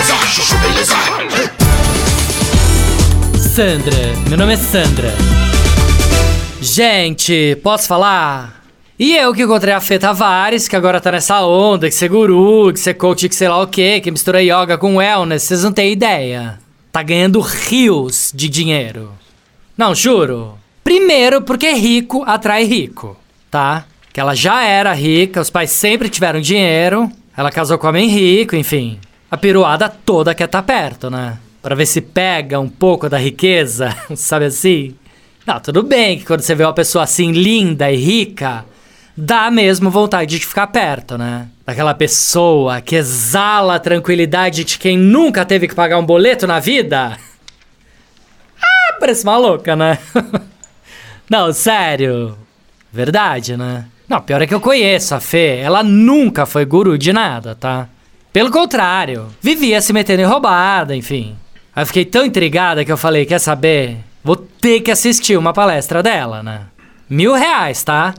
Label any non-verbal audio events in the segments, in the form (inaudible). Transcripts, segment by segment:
beleza, chuchu beleza. Sandra, meu nome é Sandra. Gente, posso falar? E eu que encontrei a Fê Tavares, que agora tá nessa onda, que você é guru, que você é coach, que sei lá o quê, que mistura yoga com wellness, vocês não têm ideia. Tá ganhando rios de dinheiro. Não, juro. Primeiro porque rico atrai rico, tá? Que ela já era rica, os pais sempre tiveram dinheiro, ela casou com homem rico, enfim. A piruada toda quer tá perto, né? Pra ver se pega um pouco da riqueza, (laughs) sabe assim? Não, tudo bem que quando você vê uma pessoa assim linda e rica, dá mesmo vontade de ficar perto, né? Daquela pessoa que exala a tranquilidade de quem nunca teve que pagar um boleto na vida. Ah, parece uma louca, né? (laughs) Não, sério. Verdade, né? Não, pior é que eu conheço a Fê. Ela nunca foi guru de nada, tá? Pelo contrário, vivia se metendo em roubada, enfim. Aí eu fiquei tão intrigada que eu falei: quer saber? Vou ter que assistir uma palestra dela, né? Mil reais, tá?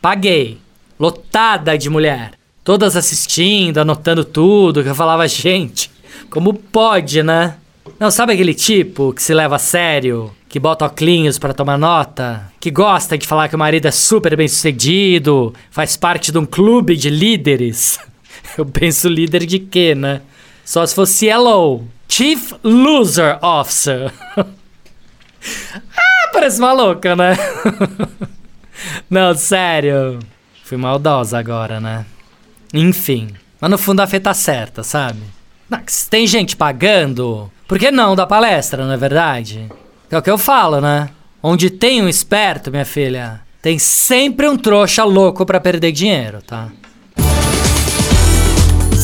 Paguei. Lotada de mulher. Todas assistindo, anotando tudo, que eu falava, gente, como pode, né? Não, sabe aquele tipo que se leva a sério, que bota óculos para tomar nota, que gosta de falar que o marido é super bem sucedido, faz parte de um clube de líderes? (laughs) (laughs) Eu penso líder de quê, né? Só se fosse CLO, Chief Loser Officer. (laughs) ah, parece uma louca, né? (laughs) Não, sério. Fui maldosa agora, né? Enfim. Mas no fundo a fé tá certa, sabe? Se tem gente pagando, por que não da palestra, não é verdade? É o que eu falo, né? Onde tem um esperto, minha filha, tem sempre um trouxa louco para perder dinheiro, tá?